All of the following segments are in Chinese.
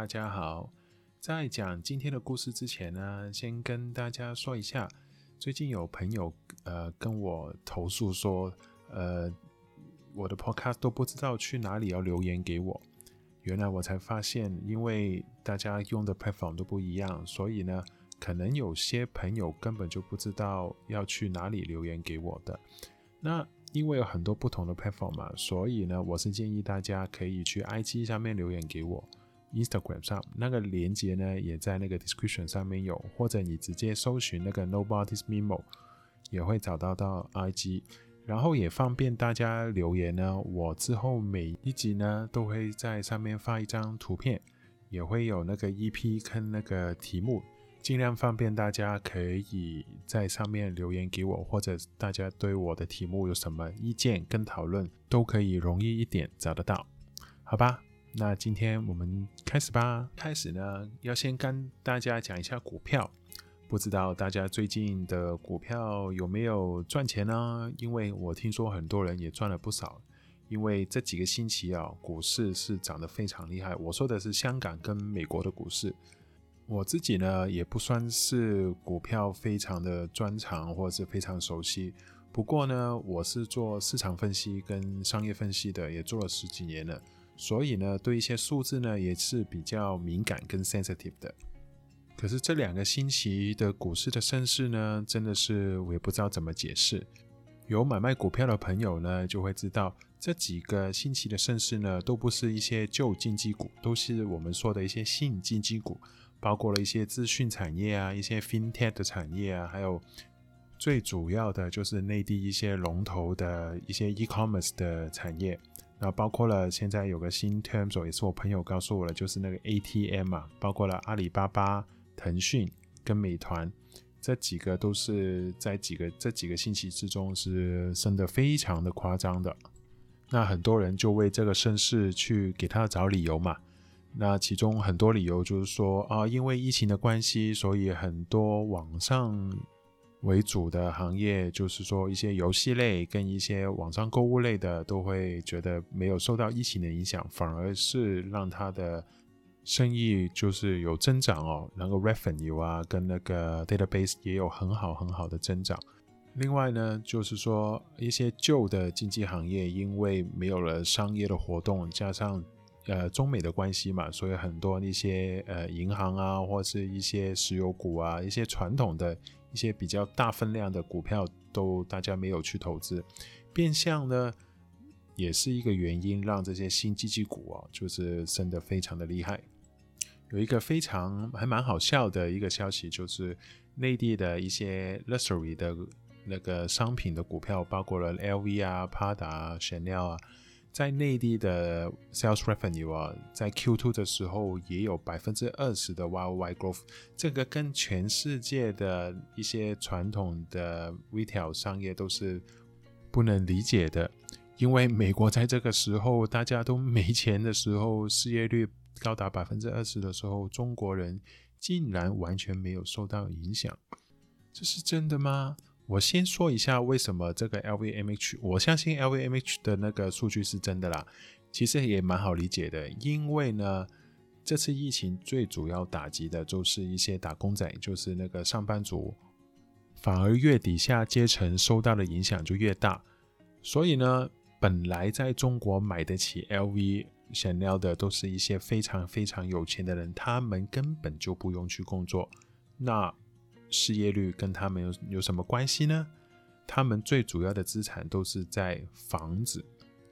大家好。在讲今天的故事之前呢，先跟大家说一下，最近有朋友呃跟我投诉说，呃，我的 Podcast 都不知道去哪里要留言给我。原来我才发现，因为大家用的 platform 都不一样，所以呢，可能有些朋友根本就不知道要去哪里留言给我的。那因为有很多不同的 platform 嘛，所以呢，我是建议大家可以去 IG 上面留言给我，Instagram 上那个连接呢也在那个 description 上面有，或者你直接搜寻那个 Nobody's Memo 也会找到到 IG，然后也方便大家留言呢。我之后每一集呢都会在上面发一张图片，也会有那个 EP 跟那个题目。尽量方便大家可以在上面留言给我，或者大家对我的题目有什么意见跟讨论，都可以容易一点找得到，好吧？那今天我们开始吧。开始呢，要先跟大家讲一下股票，不知道大家最近的股票有没有赚钱呢？因为我听说很多人也赚了不少，因为这几个星期啊，股市是涨得非常厉害。我说的是香港跟美国的股市。我自己呢，也不算是股票非常的专长或者是非常熟悉。不过呢，我是做市场分析跟商业分析的，也做了十几年了，所以呢，对一些数字呢也是比较敏感跟 sensitive 的。可是这两个星期的股市的升势呢，真的是我也不知道怎么解释。有买卖股票的朋友呢，就会知道这几个星期的升势呢，都不是一些旧经济股，都是我们说的一些新经济股。包括了一些资讯产业啊，一些 FinTech 的产业啊，还有最主要的就是内地一些龙头的一些 E-commerce 的产业。那包括了现在有个新 term，也是我朋友告诉我的，就是那个 ATM 啊，包括了阿里巴巴、腾讯跟美团这几个都是在几个这几个星期之中是升得非常的夸张的。那很多人就为这个升势去给他找理由嘛。那其中很多理由就是说啊，因为疫情的关系，所以很多网上为主的行业，就是说一些游戏类跟一些网上购物类的，都会觉得没有受到疫情的影响，反而是让他的生意就是有增长哦，能够 revenue 啊跟那个 database 也有很好很好的增长。另外呢，就是说一些旧的经济行业，因为没有了商业的活动，加上呃，中美的关系嘛，所以很多那些呃银行啊，或是一些石油股啊，一些传统的一些比较大分量的股票，都大家没有去投资，变相呢，也是一个原因，让这些新经济股啊，就是升得非常的厉害。有一个非常还蛮好笑的一个消息，就是内地的一些 luxury 的那个商品的股票，包括了 LV 啊、p a d a 啊、Chanel 啊。在内地的 sales revenue 啊，在 Q2 的时候也有百分之二十的 YoY growth，这个跟全世界的一些传统的 retail 商业都是不能理解的。因为美国在这个时候大家都没钱的时候，失业率高达百分之二十的时候，中国人竟然完全没有受到影响，这是真的吗？我先说一下为什么这个 LVMH，我相信 LVMH 的那个数据是真的啦。其实也蛮好理解的，因为呢，这次疫情最主要打击的就是一些打工仔，就是那个上班族，反而越底下阶层受到的影响就越大。所以呢，本来在中国买得起 LV、Chanel 的都是一些非常非常有钱的人，他们根本就不用去工作。那失业率跟他们有有什么关系呢？他们最主要的资产都是在房子，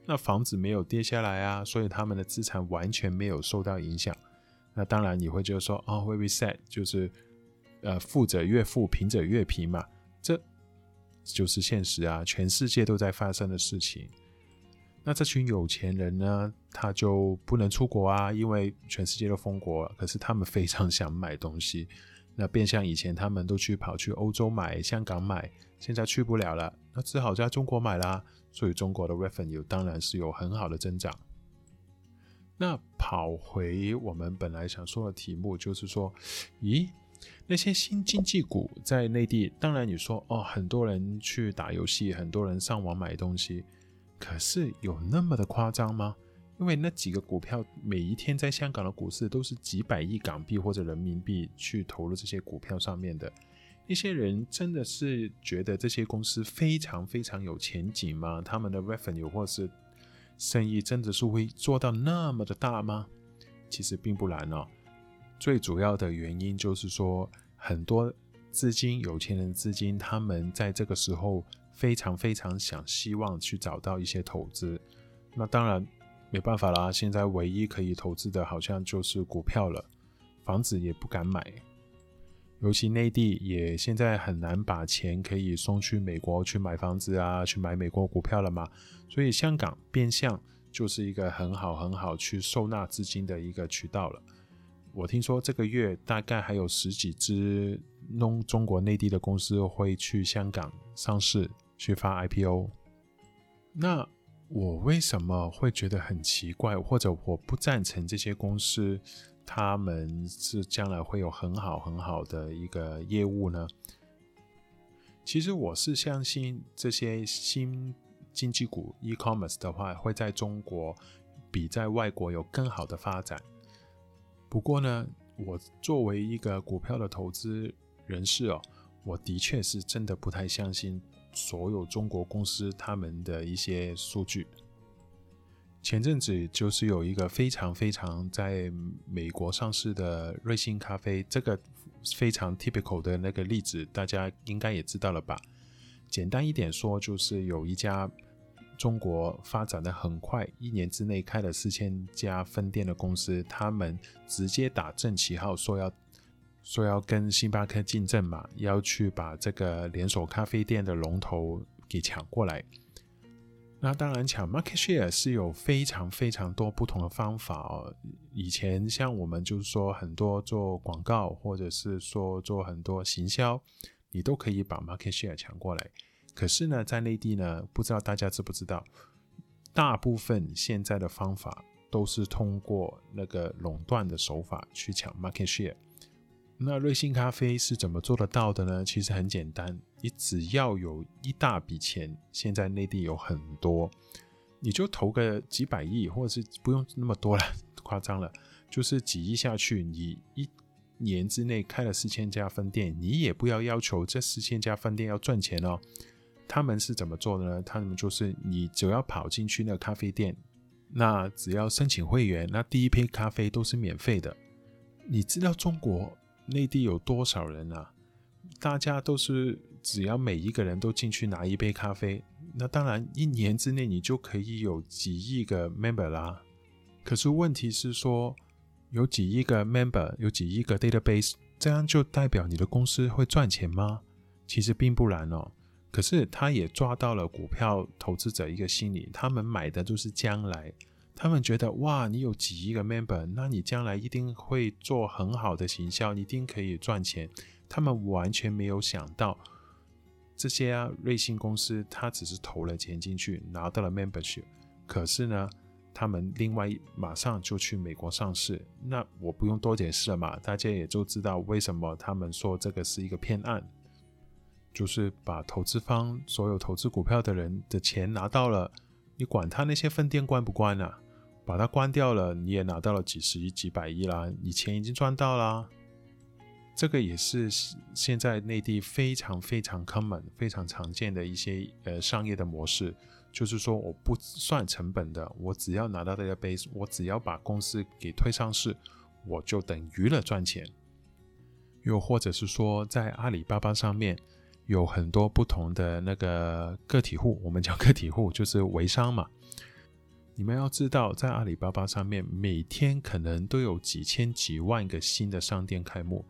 那房子没有跌下来啊，所以他们的资产完全没有受到影响。那当然你会觉得说，哦，very sad，就是呃，富者越富，贫者越贫嘛，这就是现实啊，全世界都在发生的事情。那这群有钱人呢，他就不能出国啊，因为全世界都封国了，可是他们非常想买东西。那变相以前他们都去跑去欧洲买、香港买，现在去不了了，那只好在中国买啦。所以中国的 revenue 当然是有很好的增长。那跑回我们本来想说的题目，就是说，咦，那些新经济股在内地，当然你说哦，很多人去打游戏，很多人上网买东西，可是有那么的夸张吗？因为那几个股票每一天在香港的股市都是几百亿港币或者人民币去投入这些股票上面的。一些人真的是觉得这些公司非常非常有前景吗？他们的 revenue 或是生意真的是会做到那么的大吗？其实并不然哦。最主要的原因就是说，很多资金、有钱人资金，他们在这个时候非常非常想希望去找到一些投资。那当然没办法啦，现在唯一可以投资的好像就是股票了，房子也不敢买。尤其内地也现在很难把钱可以送去美国去买房子啊，去买美国股票了嘛。所以香港变相就是一个很好很好去收纳资金的一个渠道了。我听说这个月大概还有十几只弄中国内地的公司会去香港上市去发 IPO。那我为什么会觉得很奇怪，或者我不赞成这些公司他们是将来会有很好很好的一个业务呢？其实我是相信这些新经济股 e-commerce 的话会在中国比在外国有更好的发展。不过呢，我作为一个股票的投资人士哦，我的确是真的不太相信所有中国公司他们的一些数据。前阵子就是有一个非常非常在美国上市的瑞幸咖啡，这个非常 typical 的那个例子，大家应该也知道了吧？简单一点说，就是有一家。中国发展的很快，一年之内开了四千家分店的公司，他们直接打正旗号，说要说要跟星巴克竞争嘛，要去把这个连锁咖啡店的龙头给抢过来。那当然，抢 market share 是有非常非常多不同的方法哦。以前像我们就是说很多做广告，或者是说做很多行销，你都可以把 market share 抢过来。可是呢，在内地呢，不知道大家知不知道，大部分现在的方法都是通过那个垄断的手法去抢 market share。那瑞幸咖啡是怎么做得到的呢？其实很简单，你只要有一大笔钱，现在内地有很多，你就投个几百亿，或者是不用那么多了，夸张了，就是几亿下去，你一年之内开了四千家分店，你也不要要求这四千家分店要赚钱哦。他们是怎么做的呢？他们就是你只要跑进去那个咖啡店，那只要申请会员，那第一杯咖啡都是免费的。你知道中国内地有多少人啊？大家都是只要每一个人都进去拿一杯咖啡，那当然一年之内你就可以有几亿个 member 啦。可是问题是说，有几亿个 member，有几亿个 database，这样就代表你的公司会赚钱吗？其实并不然哦。可是他也抓到了股票投资者一个心理，他们买的就是将来，他们觉得哇，你有几亿个 member，那你将来一定会做很好的行销，你一定可以赚钱。他们完全没有想到这些啊，瑞幸公司他只是投了钱进去，拿到了 membership，可是呢，他们另外马上就去美国上市。那我不用多解释了嘛，大家也就知道为什么他们说这个是一个骗案。就是把投资方所有投资股票的人的钱拿到了，你管他那些分店关不关啊？把它关掉了，你也拿到了几十亿、几百亿啦，你钱已经赚到了。这个也是现在内地非常非常 common、非常常见的一些呃商业的模式，就是说我不算成本的，我只要拿到这个 base，我只要把公司给推上市，我就等于了赚钱。又或者是说在阿里巴巴上面。有很多不同的那个个体户，我们叫个体户，就是微商嘛。你们要知道，在阿里巴巴上面，每天可能都有几千几万个新的商店开幕，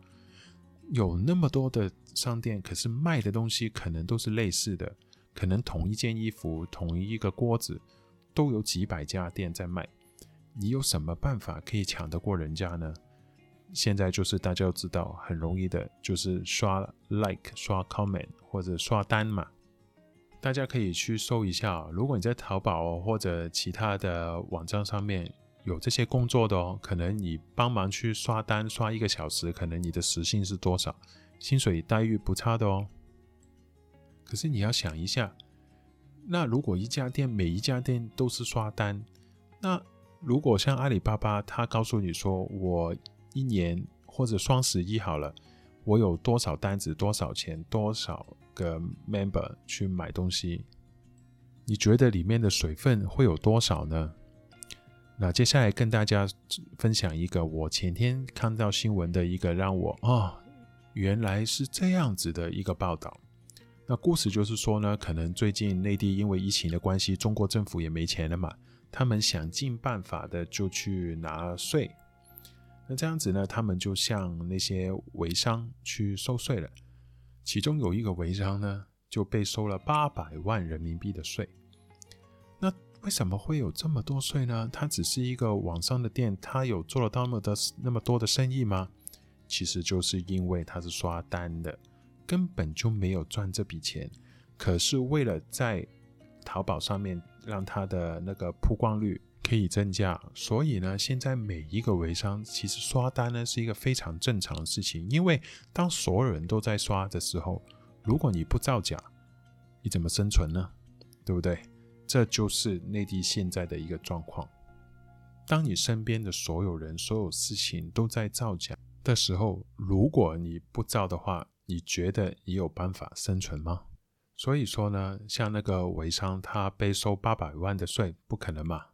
有那么多的商店，可是卖的东西可能都是类似的，可能同一件衣服、同一个锅子，都有几百家店在卖。你有什么办法可以抢得过人家呢？现在就是大家都知道很容易的，就是刷 like、刷 comment 或者刷单嘛。大家可以去搜一下，如果你在淘宝或者其他的网站上面有这些工作的哦，可能你帮忙去刷单刷一个小时，可能你的时薪是多少？薪水待遇不差的哦。可是你要想一下，那如果一家店每一家店都是刷单，那如果像阿里巴巴，他告诉你说，我一年或者双十一好了，我有多少单子、多少钱、多少个 member 去买东西，你觉得里面的水分会有多少呢？那接下来跟大家分享一个我前天看到新闻的一个让我啊、哦，原来是这样子的一个报道。那故事就是说呢，可能最近内地因为疫情的关系，中国政府也没钱了嘛。他们想尽办法的就去拿税，那这样子呢，他们就向那些微商去收税了。其中有一个违章呢，就被收了八百万人民币的税。那为什么会有这么多税呢？它只是一个网上的店，它有做了那么的那么多的生意吗？其实就是因为他是刷单的，根本就没有赚这笔钱。可是为了在淘宝上面让它的那个曝光率可以增加，所以呢，现在每一个微商其实刷单呢是一个非常正常的事情。因为当所有人都在刷的时候，如果你不造假，你怎么生存呢？对不对？这就是内地现在的一个状况。当你身边的所有人、所有事情都在造假的时候，如果你不造的话，你觉得你有办法生存吗？所以说呢，像那个微商，他被收八百万的税，不可能嘛？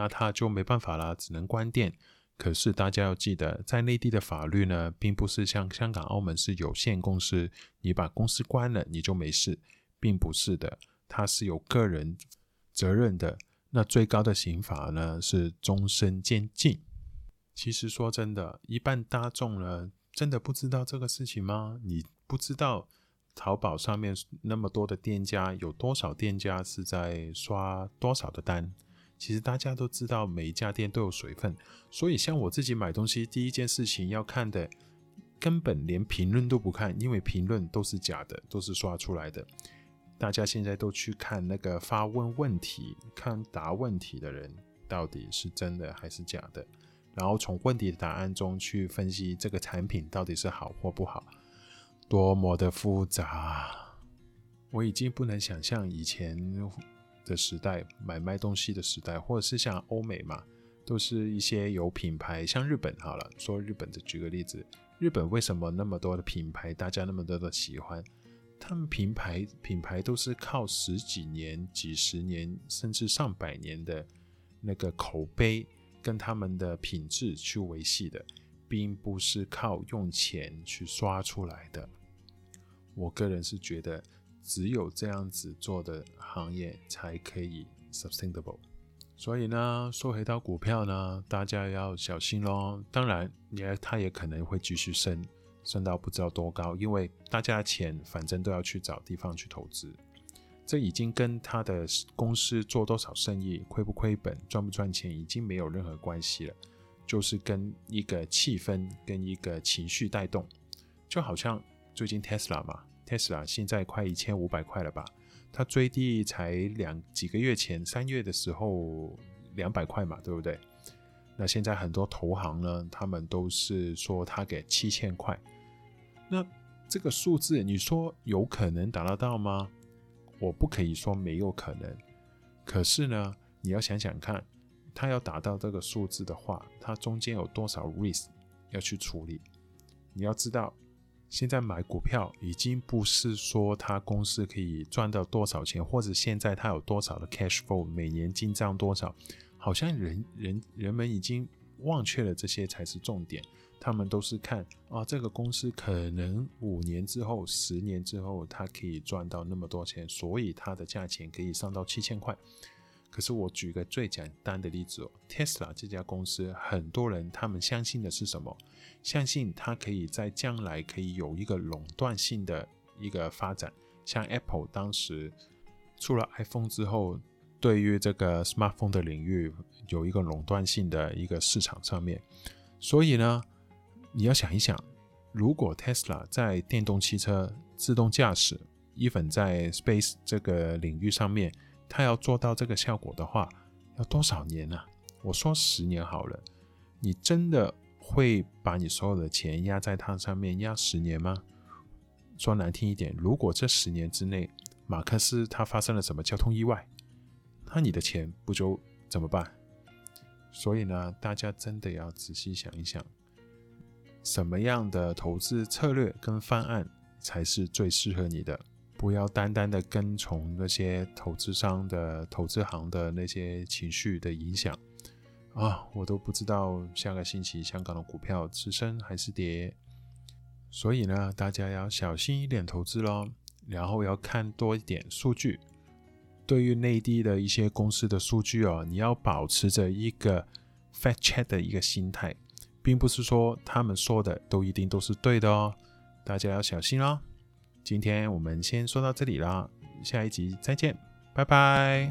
那他就没办法了，只能关店。可是大家要记得，在内地的法律呢，并不是像香港、澳门是有限公司，你把公司关了你就没事，并不是的，它是有个人责任的。那最高的刑罚呢是终身监禁。其实说真的，一般大众呢，真的不知道这个事情吗？你不知道？淘宝上面那么多的店家，有多少店家是在刷多少的单？其实大家都知道，每一家店都有水分，所以像我自己买东西，第一件事情要看的，根本连评论都不看，因为评论都是假的，都是刷出来的。大家现在都去看那个发问问题、看答问题的人，到底是真的还是假的，然后从问题的答案中去分析这个产品到底是好或不好。多么的复杂，我已经不能想象以前的时代，买卖东西的时代，或者是像欧美嘛，都是一些有品牌，像日本好了，说日本的举个例子，日本为什么那么多的品牌，大家那么多的喜欢？他们品牌品牌都是靠十几年、几十年，甚至上百年的那个口碑跟他们的品质去维系的，并不是靠用钱去刷出来的。我个人是觉得，只有这样子做的行业才可以 sustainable。所以呢，说回到股票呢，大家要小心喽。当然，也它也可能会继续升，升到不知道多高，因为大家的钱反正都要去找地方去投资。这已经跟他的公司做多少生意、亏不亏本、赚不赚钱已经没有任何关系了，就是跟一个气氛、跟一个情绪带动，就好像。最近 Tesla 嘛，Tesla 现在快一千五百块了吧？它最低才两几个月前三月的时候两百块嘛，对不对？那现在很多投行呢，他们都是说他给七千块。那这个数字，你说有可能达得到吗？我不可以说没有可能。可是呢，你要想想看，他要达到这个数字的话，它中间有多少 risk 要去处理？你要知道。现在买股票已经不是说他公司可以赚到多少钱，或者现在他有多少的 cash flow，每年进账多少，好像人人人们已经忘却了这些才是重点。他们都是看啊，这个公司可能五年之后、十年之后，它可以赚到那么多钱，所以它的价钱可以上到七千块。可是我举个最简单的例子哦，Tesla 这家公司，很多人他们相信的是什么？相信它可以在将来可以有一个垄断性的一个发展，像 Apple 当时出了 iPhone 之后，对于这个 smartphone 的领域有一个垄断性的一个市场上面。所以呢，你要想一想，如果 Tesla 在电动汽车、自动驾驶，even 在 space 这个领域上面，他要做到这个效果的话，要多少年呢？我说十年好了，你真的会把你所有的钱压在它上面压十年吗？说难听一点，如果这十年之内马克思他发生了什么交通意外，那你的钱不就怎么办？所以呢，大家真的要仔细想一想，什么样的投资策略跟方案才是最适合你的。不要单单的跟从那些投资商的投资行的那些情绪的影响啊，我都不知道下个星期香港的股票是升还是跌。所以呢，大家要小心一点投资咯，然后要看多一点数据。对于内地的一些公司的数据哦，你要保持着一个 “fat check 的一个心态，并不是说他们说的都一定都是对的哦，大家要小心哦。今天我们先说到这里啦下一集再见拜拜。